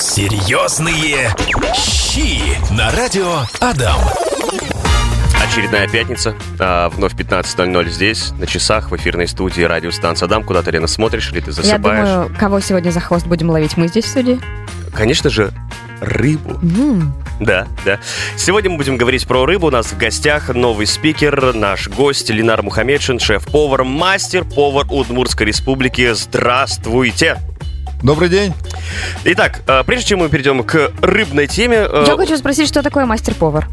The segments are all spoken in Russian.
Серьезные щи на радио Адам. Очередная пятница, а, вновь 15.00 здесь, на часах, в эфирной студии радиостанция Адам. Куда ты, Лена, смотришь или ты Я засыпаешь? думаю, кого сегодня за хвост будем ловить? Мы здесь в студии? Конечно же, рыбу. М, Да, да. Сегодня мы будем говорить про рыбу. У нас в гостях новый спикер, наш гость Ленар Мухаммедшин, шеф-повар, мастер-повар Удмуртской республики. Здравствуйте! Добрый день. Итак, э, прежде чем мы перейдем к рыбной теме... э, Я хочу спросить, что такое мастер-повар?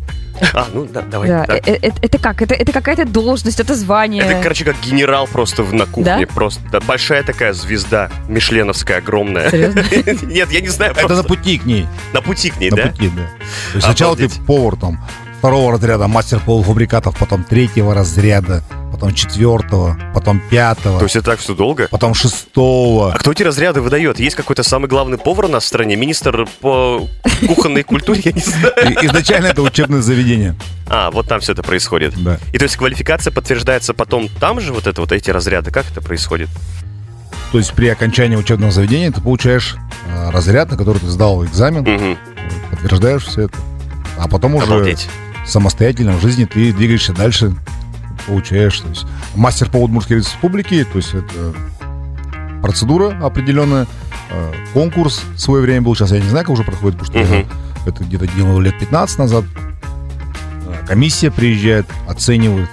А, ну да, давай. Да, да. э- э- Это как? Это это какая-то должность, это звание? Это, короче, как генерал просто в- на кухне. Да? Просто да, большая такая звезда, мишленовская, огромная. Серьезно? Нет, я не знаю, Это на пути к ней. на пути к ней, на да? пути, да. Есть сначала ты повар там второго разряда, мастер полуфабрикатов, потом третьего разряда, потом четвертого, потом пятого, То есть это так все долго? потом шестого. А кто эти разряды выдает? Есть какой-то самый главный повар у нас в стране? Министр по кухонной культуре? Я не знаю. Изначально это учебное заведение. А, вот там все это происходит. Да. И то есть квалификация подтверждается потом там же, вот это вот эти разряды? Как это происходит? То есть при окончании учебного заведения ты получаешь э, разряд, на который ты сдал экзамен, Мгм. подтверждаешь все это. А потом уже Обалдеть. самостоятельно в жизни ты двигаешься дальше, получаешь. То есть мастер по Удмуртской республике, то есть это процедура определенная, э, конкурс в свое время был, сейчас я не знаю, как уже проходит, потому что я Мгм. это где-то делал лет 15 назад. Э, Комиссия приезжает, оценивает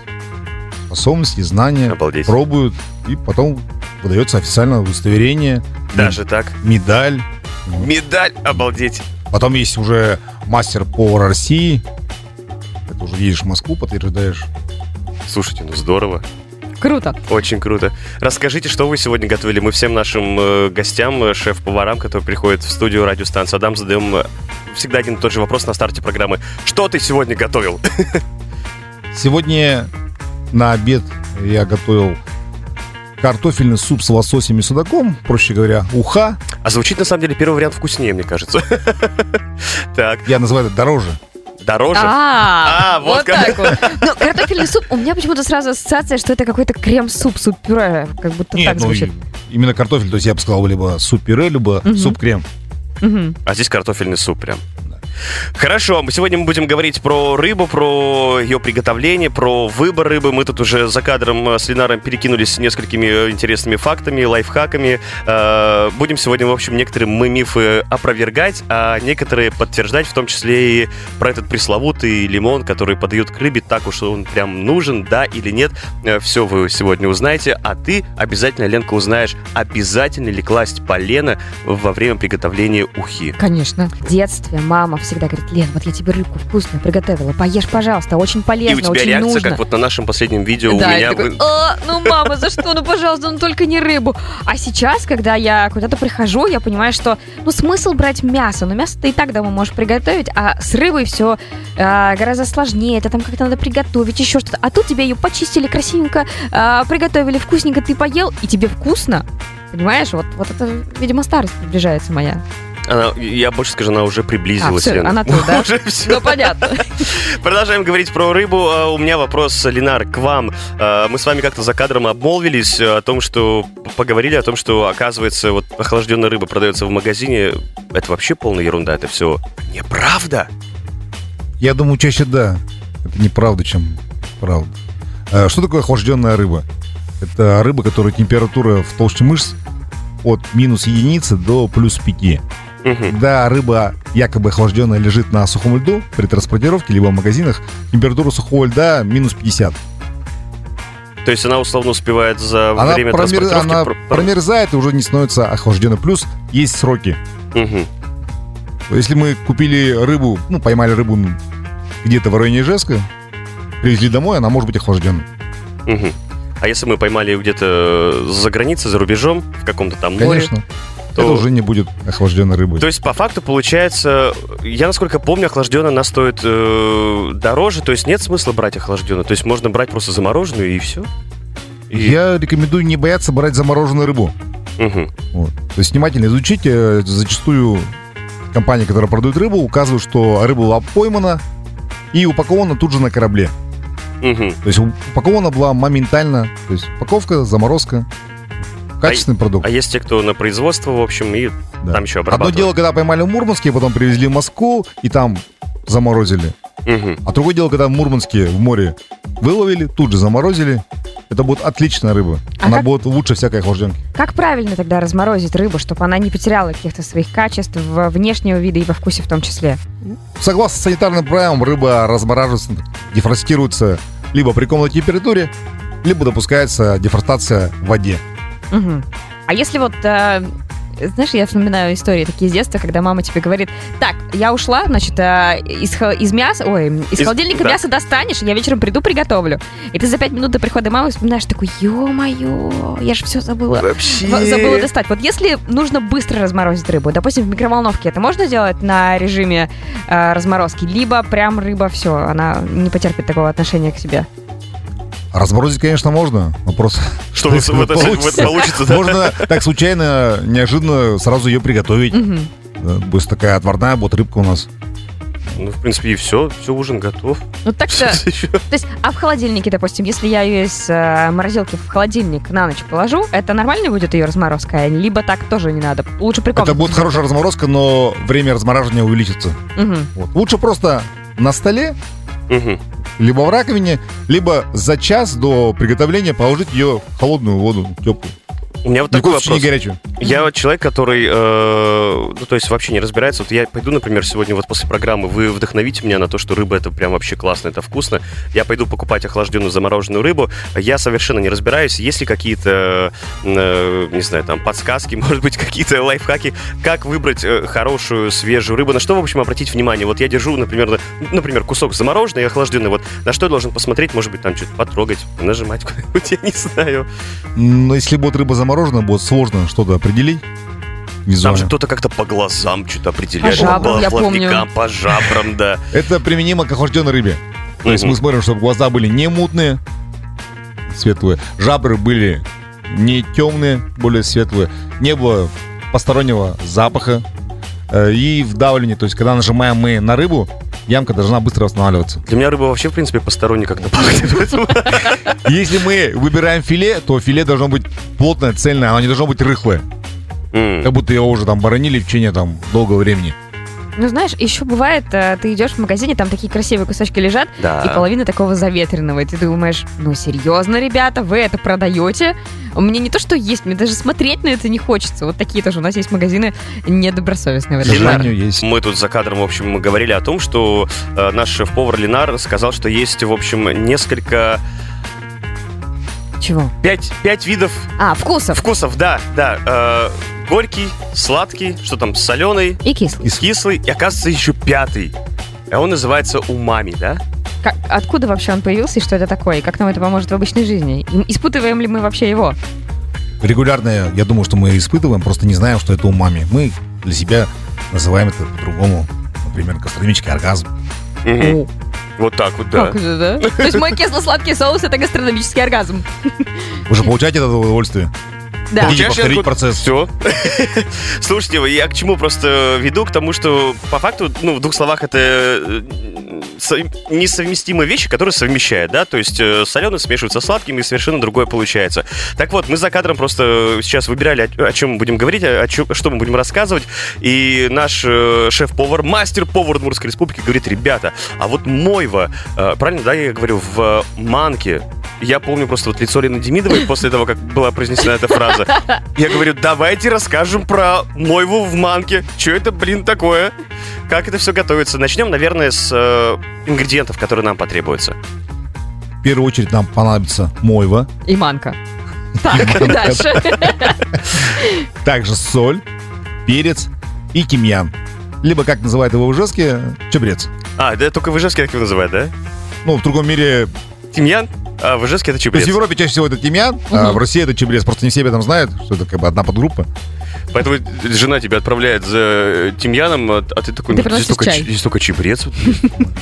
способности, знания, Обалдеть. пробуют, и потом выдается официальное удостоверение, Даже так? медаль. Медаль, обалдеть. Потом есть уже мастер-повар России. Это уже едешь в Москву, подтверждаешь. Слушайте, ну здорово. Круто. Очень круто. Расскажите, что вы сегодня готовили. Мы всем нашим э, гостям, э, шеф-поварам, которые приходят в студию радиостанции Адам, задаем э, всегда один и тот же вопрос на старте программы. Что ты сегодня готовил? Сегодня на обед я готовил картофельный суп с лососем и судаком, проще говоря, уха. А звучит, на самом деле, первый вариант вкуснее, мне кажется. Так, Я называю это дороже. Дороже? А, А, вот так вот. Ну, картофельный суп, у меня почему-то сразу ассоциация, что это какой-то крем-суп, суп-пюре, как будто так ну, звучит. именно картофель, то есть я бы сказал либо суп-пюре, либо суп-крем. А здесь картофельный суп прям. Хорошо, сегодня мы будем говорить про рыбу, про ее приготовление, про выбор рыбы. Мы тут уже за кадром э, с Ленаром перекинулись несколькими э, интересными фактами, лайфхаками. Э, Будем сегодня, в общем, некоторые мы мифы опровергать, а некоторые подтверждать, в том числе и про этот пресловутый лимон, который подают к рыбе, так уж он прям нужен, да или нет. Все вы сегодня узнаете, а ты обязательно, Ленка, узнаешь, обязательно ли класть полено во время приготовления ухи. Конечно. В детстве мама всегда говорит, Лен, вот я тебе рыбку вкусно приготовила, поешь, пожалуйста, очень И у полезно, тебя очень реакция, нужно. как вот на нашем последнем видео да, у меня... такой, «А, ну мама, за что? Ну пожалуйста, ну только не рыбу. А сейчас, когда я куда-то прихожу, я понимаю, что ну смысл брать мясо, но мясо ты и так дома можешь приготовить, а с рыбой все гораздо сложнее, это там как-то надо приготовить, еще что-то. А тут тебе ее почистили красивенько, а, приготовили вкусненько, ты поел, и тебе вкусно. Понимаешь, вот, вот это, видимо, старость приближается моя. Она, я больше скажу, она уже приблизилась. А, Лена. она тут, да? Уже всё. Ну, понятно. Продолжаем говорить про рыбу. А, У меня вопрос, Ленар, к вам. А, Мы с вами как-то за кадром обмолвились о том, что поговорили о том, что, оказывается, вот охлажденная рыба продается в магазине. Это вообще полная ерунда, это все неправда. Я думаю, чаще да. Это неправда, чем правда. А Что такое охлажденная рыба? Это рыба, которая температура в толще мышц от минус единицы до плюс пяти. Мгм. Когда рыба якобы охлажденная лежит на сухом льду при транспортировке, либо в магазинах, температура сухого льда минус 50. То есть она условно успевает за Она, время промер- транспортировки... она пр- пр- промерзает и уже не становится охлажденной. Плюс есть сроки. Мгм. Если мы купили рыбу, ну, поймали рыбу где-то в районе Ижевска, привезли домой, она может быть охлажденной. Мгм. А если мы поймали ее где-то за границей, за рубежом, в каком-то там море, Конечно. То- Это уже не будет охлажденной рыбой. То есть, по факту, получается, я, насколько помню, охлажденная она стоит э, дороже, то есть нет смысла брать охлажденную. То есть можно брать просто замороженную и все. И... Я рекомендую не бояться брать замороженную рыбу. Мгм. Вот. То есть внимательно изучите. э, Зачастую компании, которые продают рыбу, указывают, что рыба была поймана и упакована тут же на корабле. Мгм. То есть упакована была моментально. То есть упаковка, заморозка. Качественный продукт. А есть те, кто на производство, в общем, и Да. там еще Одно обрабатывают. дело, когда поймали в Мурманске, потом привезли в Москву и там заморозили. Мгм. А другое дело, когда в Мурманске в море выловили, тут же заморозили. Это будет отличная рыба. А Она как- будет лучше всякой охлажденки. Как правильно тогда разморозить рыбу, чтобы она не потеряла каких-то своих качеств внешнего вида и во вкусе в том числе? Согласно санитарным правилам, рыба размораживается, дефростируется либо при комнатной температуре, либо допускается дефростация в воде. Мгм. А если вот, э, знаешь, я вспоминаю истории такие из детства, когда мама тебе говорит, так, я ушла, значит, э, из, из мяса, ой, из, Из- холодильника да. мясо достанешь, я вечером приду, приготовлю. И ты за пять минут до прихода мамы вспоминаешь такой, ё-моё, я же все забыла. Вообще. Забыла достать. Вот если нужно быстро разморозить рыбу, допустим, в микроволновке, это можно делать на режиме э, разморозки? Либо прям рыба, все, она не потерпит такого отношения к себе. Разморозить, конечно, можно. Вопрос, Что в, в это- в это получится, да? Можно так случайно, неожиданно сразу ее приготовить. Да, Будет такая отварная, будет рыбка у нас. Ну, в принципе, и все. Все, ужин готов. Ну так-то... Что? То есть, а в холодильнике, допустим, если я ее из э, морозилки в холодильник на ночь положу, это нормально будет ее разморозка? Либо так тоже не надо? Лучше при Это будет хорошая разморозка, но время размораживания увеличится. Мгм. Вот. Лучше просто на столе, Мгм. Либо в раковине, либо за час до приготовления положить ее в холодную воду, теплую. У меня вот такой коем случае не вопрос. горячую. Я вот человек, который, э, ну, то есть вообще не разбирается. Вот я пойду, например, сегодня вот после программы, вы вдохновите меня на то, что рыба это прям вообще классно, это вкусно. Я пойду покупать охлажденную замороженную рыбу. Я совершенно не разбираюсь. Есть ли какие-то, э, не знаю, там, подсказки, может быть, какие-то лайфхаки, как выбрать э, хорошую свежую рыбу, на что, в общем, обратить внимание? Вот я держу, например, на- например, кусок замороженный и охлажденный. Вот на что я должен посмотреть? Может быть, там что-то потрогать, нажимать куда-нибудь, я не знаю. Но если будет рыба заморожена, будет сложно что-то определить Там визуально. же кто-то как-то по глазам что-то определяет. По жабрам, я плавникам, по жабрам, да. Это применимо к охлажденной рыбе. То есть мы смотрим, чтобы глаза были не мутные, светлые, жабры были не темные, более светлые, не было постороннего запаха и вдавливание. То есть когда нажимаем мы на рыбу, ямка должна быстро восстанавливаться. Для меня рыба вообще, в принципе, посторонний как-то пахнет. Если мы выбираем филе, то филе должно быть плотное, цельное, оно не должно быть рыхлое. Как будто его уже там боронили в течение там долгого времени. Ну, знаешь, еще бывает, э, ты идешь в магазине, там такие красивые кусочки лежат, и Да. половина такого заветренного. И ты думаешь, ну, серьезно, ребята, вы это продаете? Мне не то, что есть, мне даже смотреть на это не хочется. Вот такие тоже у нас есть магазины недобросовестные в этом сожалению, есть. Мы тут за кадром, в общем, мы говорили о том, что э, наш шеф-повар Ленар сказал, что есть, в общем, несколько... Чего? Пять, пять видов А, вкусов. вкусов, да, да. э, горький, сладкий, что там, соленый, И кислый. кислый, и, оказывается, еще пятый. А он называется умами, да? Как- откуда вообще он появился и что это такое? И как нам это поможет в обычной жизни? И испытываем ли мы вообще его? Регулярно, я думаю, что мы испытываем, просто не знаем, что это умами. Мы для себя называем это по-другому. Например, гастрономический оргазм. Мгм. Вот так вот, да. Как это, да? То есть мой кисло-сладкий соус — это гастрономический оргазм. Вы же получаете этого удовольствие? Да. Хотите Получаешь повторить процесс? Все. Слушайте, я к чему просто веду? К тому, что по факту, ну, в двух словах, это э, со- несовместимые вещи, которые совмещают, да? То есть соленый смешивается с сладким, и совершенно другое получается. Так вот, мы за кадром просто сейчас выбирали, о, о чем мы будем говорить, о, чем, что мы будем рассказывать. И наш э, шеф-повар, мастер-повар Удмуртской республики говорит, ребята, а вот мойва, э, правильно, да, я говорю, в манке, я помню просто вот лицо Лены Демидовой после того, как была произнесена эта фраза. Я говорю, давайте расскажем про мойву в манке. Что это, блин, такое? Как это все готовится? Начнем, наверное, с э, ингредиентов, которые нам потребуются. В первую очередь нам понадобится мойва, И манка. Так, дальше. также соль, перец и тимьян. Либо, как называют его в Ижевске, чабрец. А, да, только в Ижевске так его называют, да? Ну, в другом мире... Тимьян, а в Ижевске это То есть чебрец. в Европе чаще всего это тимьян, а в России это чабрец. Просто не все об этом знают, что это как бы одна подгруппа. Поэтому жена тебя отправляет за э, тимьяном, а а ты такой, Ты ну, здесь приносишь только, чай. ч- здесь только чебрец.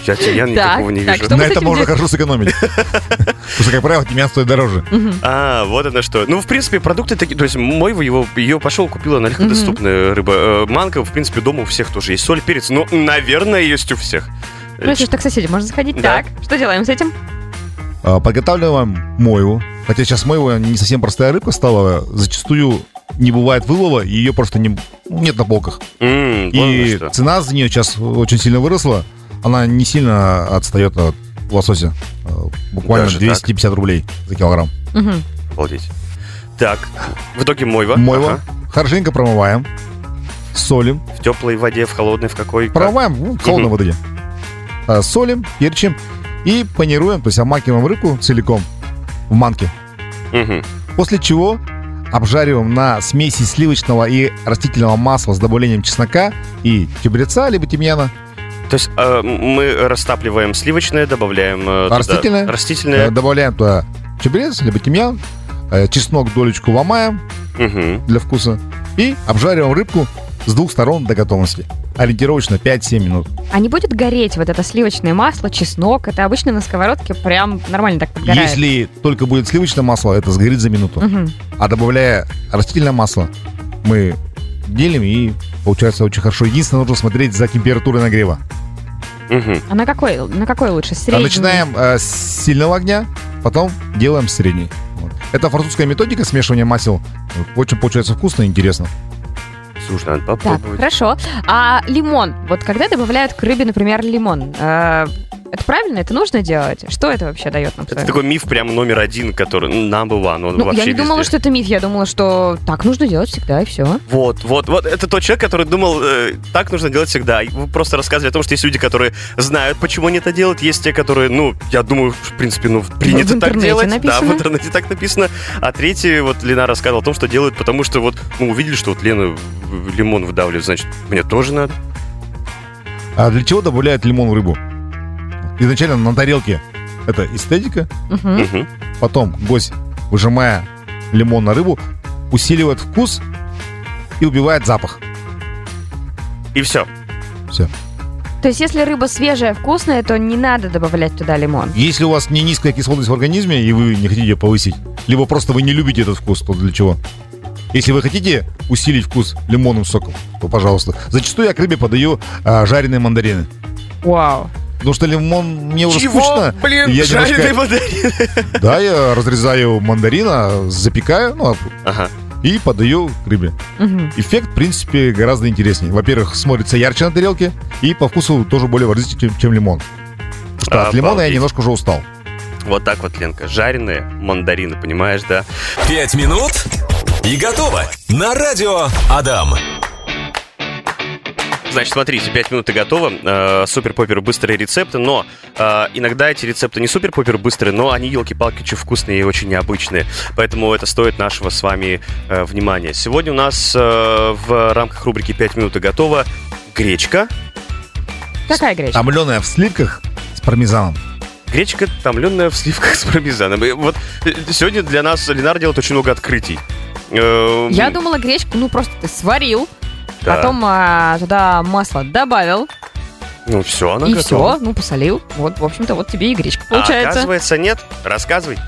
Я тимьян Так, никакого не так, вижу. Что мы На с это этим можно делать? хорошо сэкономить. Потому что, как правило, тимьян стоит дороже. А, вот это что. Ну, в принципе, продукты такие, то есть мойва его, ее пошел, купила, она легкодоступная рыба. Э, Манка, в принципе, дома у всех тоже есть. Соль, перец, ну, наверное, есть у всех. Ну, если что, к соседям можно заходить. Да. Так, что делаем с этим? А, Подготавливаем мойву. Хотя сейчас мойва не совсем простая рыбка стала, зачастую не бывает вылова, и ее просто не, нет на полках. Вон И что. цена за нее сейчас очень сильно выросла. Она не сильно отстает от лосося. Э, Буквально Даже 250 рублей за килограмм. Мгм. Обалдеть. Так, в итоге мойва. Мойва. Ага. Хорошенько промываем. Солим. В теплой воде, в холодной, в какой? как? Промываем ну, в холодной Мгм. воде. А, Солим, перчим и панируем, то есть обмакиваем рыбку целиком в манке. Мгм. После чего обжариваем на смеси сливочного и растительного масла с добавлением чеснока и чабреца, либо тимьяна. То есть э, мы растапливаем сливочное, добавляем... э, туда Растительное? Растительное. Э, Добавляем туда чабрец, либо тимьян, э, чеснок долечку ломаем Мгм. для вкуса и обжариваем рыбку с двух сторон до готовности. Ориентировочно 5-7 минут. А не будет гореть вот это сливочное масло, чеснок? Это обычно на сковородке прям нормально так подгорает. Если только будет сливочное масло, это сгорит за минуту. Мгм. А добавляя растительное масло, мы делим и получается очень хорошо. Единственное, нужно смотреть за температурой нагрева. Мгм. А на какой, на какой лучше? А Средний? начинаем э, с сильного огня, потом делаем средний. Вот. Это французская методика смешивания масел. Очень получается вкусно и интересно. Слушай, надо Так, попробовать. хорошо. А лимон? Вот когда добавляют к рыбе, например, лимон, э, это правильно? Это нужно делать? Что это вообще дает нам? Это такой миф прям номер один, который number one, он Ну, вообще я не думала, везде. что это миф. Я думала, что так нужно делать всегда, и все. Вот, вот, вот. Это тот человек, который думал, э, так нужно делать всегда. Вы просто рассказывали о том, что есть люди, которые знают, почему они это делают. Есть те, которые, ну, я думаю, в принципе, ну, принято в так делать. Да, написано. в интернете так написано. А третий, вот Лена рассказывала о том, что делают, потому что вот, ну, увидели, что вот Лена лимон выдавливает, значит, мне тоже надо. А для чего добавляют лимон в рыбу? Изначально на тарелке это эстетика. Мгм. потом гость, выжимая лимон на рыбу, усиливает вкус и убивает запах. И все. Все. То есть, если рыба свежая, вкусная, то не надо добавлять туда лимон. Если у вас не низкая кислотность в организме, и вы не хотите ее повысить, либо просто вы не любите этот вкус, то для чего? Если вы хотите усилить вкус лимонным соком, то пожалуйста. Зачастую я к рыбе подаю а, жареные мандарины. Вау. Потому что лимон мне уже Чего? скучно. Блин, Я жареные немножко- мандарины. Да, я разрезаю мандарина, запекаю ну, Ага. и подаю к рыбе. Мгм. Эффект, в принципе, гораздо интереснее. Во-первых, смотрится ярче на тарелке, и по вкусу тоже более выразительный, чем, чем лимон. Потому что от лимона я Обалдеть. немножко уже устал. Вот так вот, Ленка. Жареные мандарины, понимаешь, да? Пять минут и готово. На радио Адам. Значит, смотрите, 5 минут и готово. Э, Супер-попер быстрые рецепты, но э, иногда эти рецепты не супер-попер быстрые, но они, елки-палки, очень вкусные и очень необычные. Поэтому это стоит нашего с вами э, внимания. Сегодня у нас э, в рамках рубрики 5 минут и готово гречка. Какая гречка? Томленая в сливках с пармезаном. Гречка, томленная в сливках с пармезаном. И вот э, сегодня для нас Ленар делает очень много открытий. Э, Я думала, гречку, ну, просто ты сварил, да. потом а, туда масло добавил, Ну, все, она и готова. все, ну, посолил. Вот, в общем-то, вот тебе и гречка А получается. оказывается, нет. Рассказывай.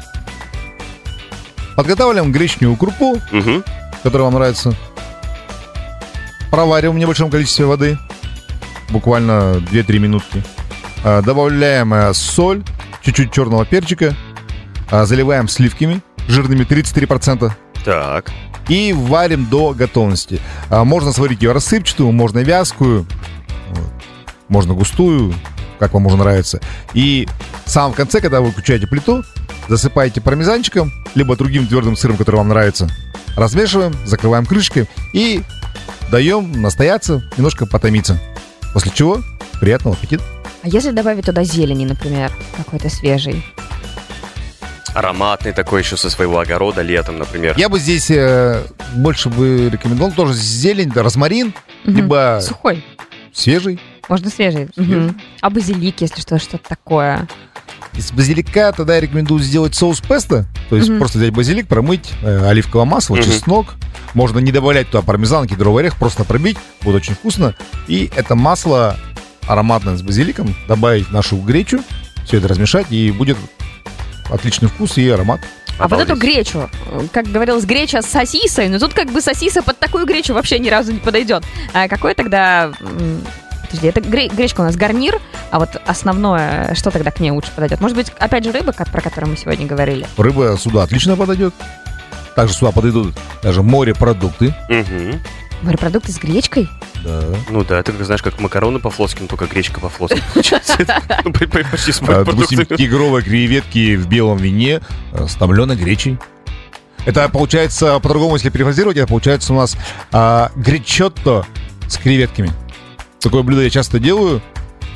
Подготавливаем гречневую крупу, Мгм. которая вам нравится. Провариваем в небольшом количестве воды. Буквально 2-3 минутки. А, Добавляем э, соль, чуть-чуть черного перчика. а, Заливаем сливками жирными 33%. Так. И варим до готовности. А, Можно сварить ее рассыпчатую, можно вязкую, вот. можно густую, как вам уже нравится. И в самом конце, когда вы включаете плиту, засыпаете пармезанчиком, либо другим твердым сыром, который вам нравится. Размешиваем, закрываем крышкой и даем настояться, немножко потомиться. После чего приятного аппетита. А если добавить туда зелени, например, какой-то свежий? Ароматный такой еще со своего огорода летом, например. Я бы здесь э, больше бы рекомендовал тоже зелень, да, розмарин, Мгм. либо Сухой. свежий. Можно свежий. Свежий. Мгм. А базилик, если что, что-то такое. Из базилика тогда я рекомендую сделать соус песто. То есть Мгм. просто взять базилик, промыть, э, оливковое масло, Мгм. чеснок. Можно не добавлять туда пармезан, кедровый орех, просто пробить. Будет очень вкусно. И это масло ароматное с базиликом добавить в нашу гречу. Все это размешать, и будет отличный вкус и аромат. А вот эту Обалдеть. гречу, э, как говорилось, греча с сосисой, но тут как бы сосиса под такую гречу вообще ни разу не подойдет. А какое тогда подожди, это гре- гречка у нас гарнир, а вот основное, что тогда к ней лучше подойдет? Может быть, опять же, рыба, про которую мы сегодня говорили? Рыба сюда отлично подойдет. Также сюда подойдут даже морепродукты. Мгм. Морепродукты с гречкой? Да. Ну да, это, как, знаешь, как макароны по-флотски, но только гречка по-флотски ну, по- по- Почти с А, Допустим, тигровые креветки в белом вине э, с томленой гречей. Это получается, по-другому, если перефразировать, это получается у нас а, гречотто с креветками. Такое блюдо я часто делаю.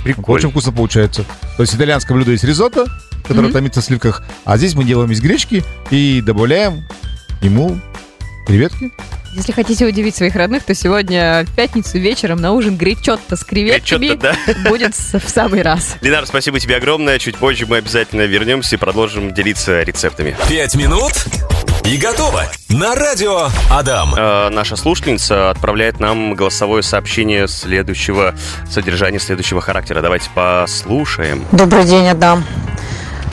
Прикольно. Очень вкусно получается. То есть итальянское блюдо есть ризотто, которое томится в сливках, а здесь мы делаем из гречки и добавляем ему креветки. Если хотите удивить своих родных, то сегодня в пятницу вечером на ужин гречотто с креветками да. будет в самый раз. Ленар, спасибо тебе огромное. Чуть позже мы обязательно вернемся и продолжим делиться рецептами. Пять минут и готово. На радио Адам. Э, наша слушательница отправляет нам голосовое сообщение следующего содержания, следующего характера. Давайте послушаем. Добрый день, Адам.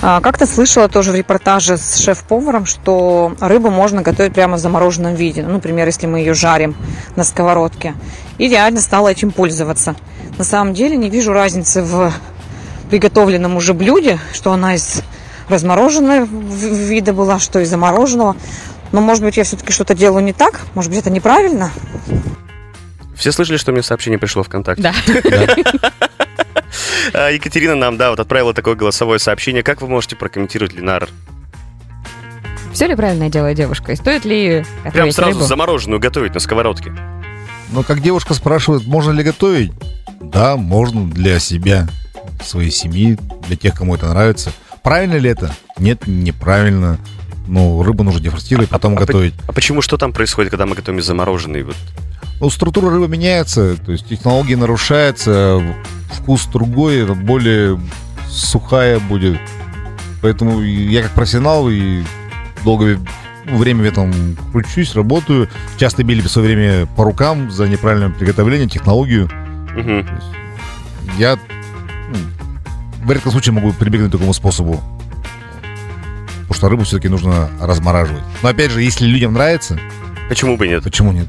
А, Как-то слышала тоже в репортаже с шеф-поваром, что рыбу можно готовить прямо в замороженном виде. Ну, например, если мы ее жарим на сковородке. И реально стала этим пользоваться. На самом деле не вижу разницы в приготовленном уже блюде, что она из размороженного вида была, что из замороженного. Но, может быть, я все-таки что-то делаю не так? Может быть, это неправильно? Все слышали, что мне сообщение пришло ВКонтакте? Да. А, Екатерина нам, да, вот отправила такое голосовое сообщение. Как вы можете прокомментировать, Ленар? Все ли правильно делает девушка? И стоит ли Прям сразу рыбу? замороженную готовить на сковородке. Но как девушка спрашивает, можно ли готовить? Да, можно для себя, своей семьи, для тех, кому это нравится. Правильно ли это? Нет, неправильно. Ну, рыбу нужно дефростировать, потом а по- готовить. А почему, что там происходит, когда мы готовим замороженный? Вот? Ну, структура рыбы меняется, то есть технология нарушается, вкус другой, более сухая будет. Поэтому я как профессионал и долгое время в этом кручусь, работаю. Часто били в свое время по рукам за неправильное приготовление, технологию. Есть Я ну, в редком случае могу прибегнуть к такому способу. Потому что рыбу все-таки нужно размораживать. Но опять же, если людям нравится, Почему бы нет? почему нет?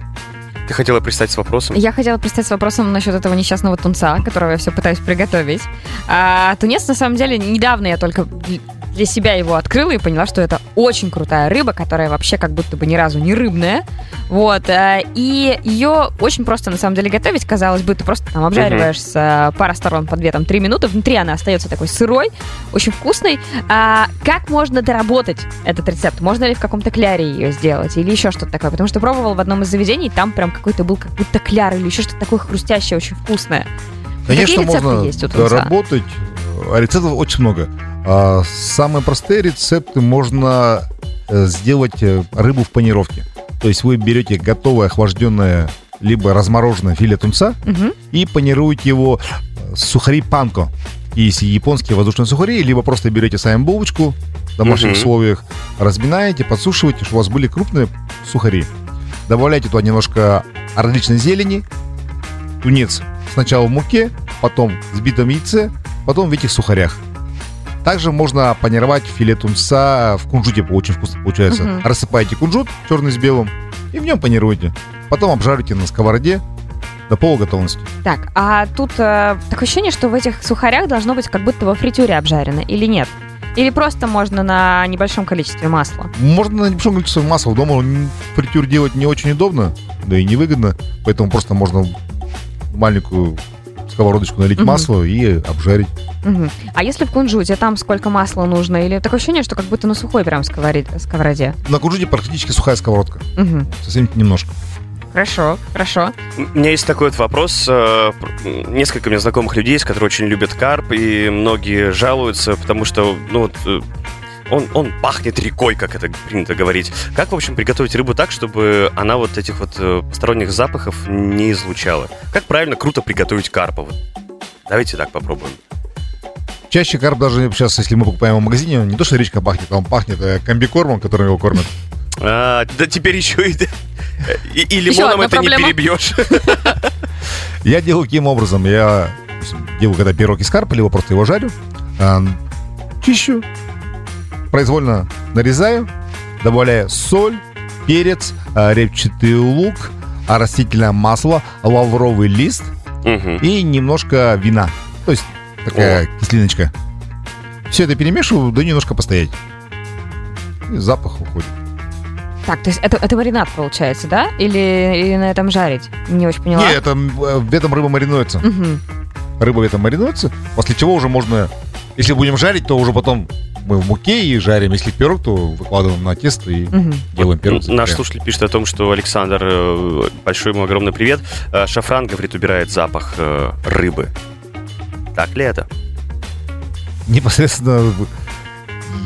Ты хотела пристать с вопросом? Я хотела пристать с вопросом насчет этого несчастного тунца, которого я все пытаюсь приготовить. А, тунец, на самом деле, недавно я только для- себя его открыла и поняла, что это очень крутая рыба, которая вообще как будто бы ни разу не рыбная. Вот. а, И ее очень просто, на самом деле, готовить, казалось бы, ты просто там обжариваешь с а, пара сторон по 2-3 минуты, внутри она остается такой сырой, очень вкусной. А как можно доработать этот рецепт? Можно ли в каком-то кляре ее сделать или еще что-то такое? Потому что пробовал в одном из заведений, там прям какой-то был как будто кляр или еще что-то такое хрустящее, очень вкусное. Конечно, Какие можно есть у тунца? доработать. А Рецептов очень много. А, Самые простые рецепты можно э, сделать э, рыбу в панировке. То есть вы берете готовое охлажденное либо размороженное филе тунца Мгм. и панируете его с сухари панко. Есть японские воздушные сухари, либо просто берете сами булочку в домашних Мгм. условиях, разминаете, подсушиваете, чтобы у вас были крупные сухари. Добавляйте туда немножко различной зелени, тунец сначала в муке, потом в сбитом яйце, потом в этих сухарях. Также можно панировать филе тунца в кунжуте, очень вкусно получается. Мгм. Рассыпаете кунжут черный с белым и в нем панируете. Потом обжарите на сковороде до полуготовности. Так, а тут э, такое ощущение, что в этих сухарях должно быть как будто во фритюре обжарено, или нет? Или просто можно на небольшом количестве масла? Можно на небольшом количестве масла дома фритюр делать не очень удобно, да и невыгодно, поэтому просто можно маленькую сковородочку налить Мгм. масло и обжарить. Мгм. А если в кунжуте, там сколько масла нужно? Или такое ощущение, что как будто на сухой прям сковороде? На кунжуте практически сухая сковородка, Мгм. совсем немножко. Хорошо, хорошо. У меня есть такой вот вопрос. э, Несколько у меня знакомых людей, которые очень любят карп, и многие жалуются, потому что, ну вот, э, он, он пахнет рекой, как это принято говорить. Как, в общем, приготовить рыбу так, чтобы она вот этих вот э, посторонних запахов не излучала? Как правильно круто приготовить карпа? Вот Давайте так попробуем. Чаще карп даже сейчас, если мы покупаем его в магазине, не то что речка пахнет, а он пахнет комбикормом, которым его кормят. А, да теперь еще и, и, и лимоном это не проблема. перебьешь. Я делаю каким образом? Я делаю когда пирог из карпа, либо просто его жарю, а, чищу, произвольно нарезаю, добавляю соль, перец, а, репчатый лук, растительное масло, лавровый лист и немножко вина. То есть такая кислиночка. Все это перемешиваю, да немножко постоять. И запах уходит. Так, то есть это, это маринад получается, да? Или, или на этом жарить? Не очень поняла. Не, это, м, э, в этом рыба маринуется. Мгм. Рыба в этом маринуется, после чего уже можно, если будем жарить, то уже потом мы в муке и жарим. Если пирог, то выкладываем на тесто и Мгм. делаем пирог. Н- Наш слушатель пишет о том, что Александр, э, большой ему огромный привет, э, шафран, говорит, убирает запах рыбы. Так ли это? Непосредственно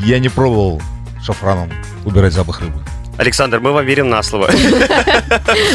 я не пробовал шафраном убирать запах рыбы. Александр, мы вам верим на слово.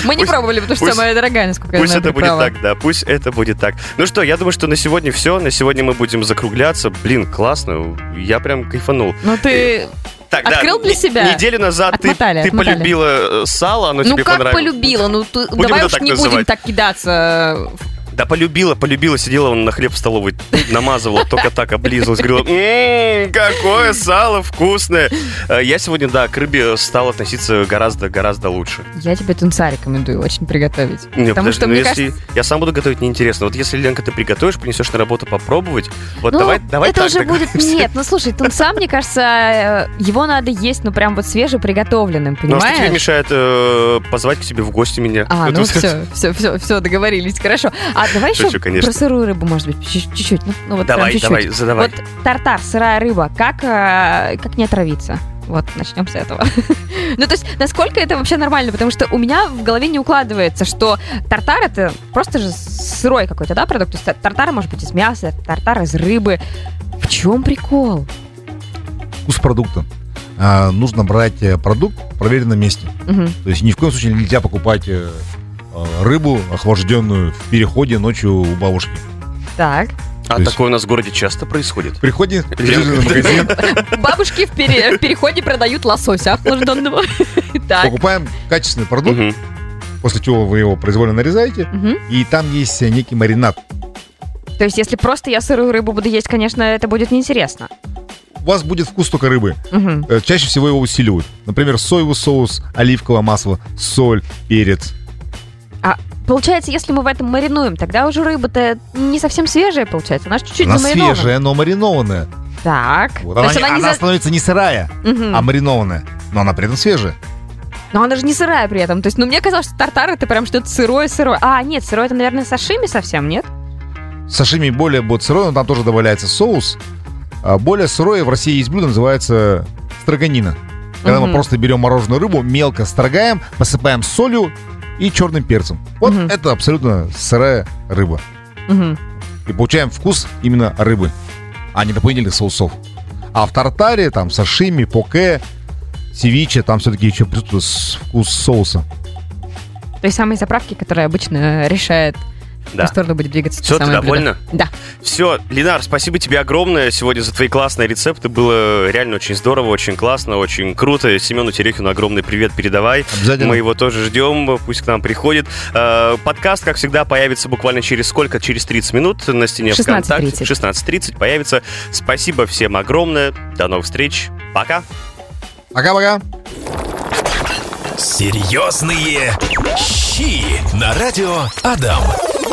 Мы не Пусть- пробовали, потому что пусть- самая дорогая, насколько Пусть я это знаю, будет приправа. так, да, пусть это будет так. Ну что, я думаю, что на сегодня все. На сегодня мы будем закругляться. Блин, классно. Я прям кайфанул. Ну ты... Так, Открыл для не- себя? Неделю назад ты, Отмотали, ты отмотали. полюбила э, сало, оно Ну тебе как понравилось. полюбила? Ну ты- Будем давай это уж не будем называть. так кидаться. Да полюбила, полюбила, сидела он на хлеб в столовой, намазывала, только так облизывалась, говорила, «Ммм, какое сало вкусное. Э, Я сегодня, да, к рыбе стал относиться гораздо-гораздо лучше. Я тебе тунца рекомендую очень приготовить. Не, Потому подожди, что, ну мне если кажется, я сам буду готовить, неинтересно. Вот если, Ленка, ты приготовишь, принесешь на работу попробовать, вот ну, давай, давай это так уже будет... Нет, ну слушай, тунца, мне кажется, э, его надо есть, ну прям вот свежеприготовленным, Ну а что тебе понимаешь? мешает э, позвать к себе в гости меня? А, ну вот- все, все, все, все, договорились, хорошо. А давай еще Шучу, конечно. про сырую рыбу, может быть, чуть- чуть-чуть. Ну, ну вот Давай, чуть-чуть. давай, задавай. Вот тартар, сырая рыба, как, э, как не отравиться? Вот, начнем с этого. ну, то есть, насколько это вообще нормально? Потому что у меня в голове не укладывается, что тартар это просто же сырой какой-то, да, продукт? То есть тартар может быть из мяса, тартар из рыбы. В чем прикол? Вкус продукта. А, нужно брать э, продукт в проверенном месте. Мгм. То есть ни в коем случае нельзя покупать э, рыбу охлажденную в переходе ночью у бабушки. Так. А то есть- такое у нас в городе часто происходит. Ленка. в магазин, Бабушки в, пере- в переходе продают лосося охлажденного. Так. покупаем качественный продукт, после чего вы его произвольно нарезаете, и там есть э, некий маринад. То есть, если просто я сырую рыбу буду есть, конечно, это будет неинтересно. У вас будет вкус только рыбы. Э, Чаще всего его усиливают. Например, соевый соус, оливковое масло, соль, перец. А получается, если мы в этом маринуем, тогда уже рыба-то не совсем свежая, получается. Она чуть-чуть Она замаринована. свежая, но маринованная. Так. Вот она, она не она за- становится не сырая, Мгм. а маринованная. Но она при этом свежая. Но она же не сырая при этом. То есть, ну, мне казалось, что тартар это прям что-то сырое-сырое. А, нет, сырое это, наверное, сашими совсем, нет? Сашими более будет сырой, но там тоже добавляется соус. А более сырое в России есть блюдо, называется строганина. Когда мы Мгм. просто берем мороженую рыбу, мелко строгаем, посыпаем солью и черным перцем. Вот Мгм. это абсолютно сырая рыба. Мгм. И получаем вкус именно рыбы, а не дополнительных соусов. А в тартаре, там, сашими, поке, севиче, там все-таки еще присутствует вкус соуса. Той самой заправки, которая обычно решает, Да. сторону будет двигаться. То ты самое блюдо. довольна? Да. Все, Ленар, спасибо тебе огромное сегодня за твои классные рецепты. Было реально очень здорово, очень классно, очень круто. Семену Терехину огромный привет передавай. Обязательно. Мы его тоже ждем, пусть к нам приходит. Э, Подкаст, как всегда, появится буквально через сколько? Через 30 минут на стене 16:30. ВКонтакте. В 16.30 появится. Спасибо всем огромное. До новых встреч. Пока. Пока-пока. Серьезные щи на радио Адам.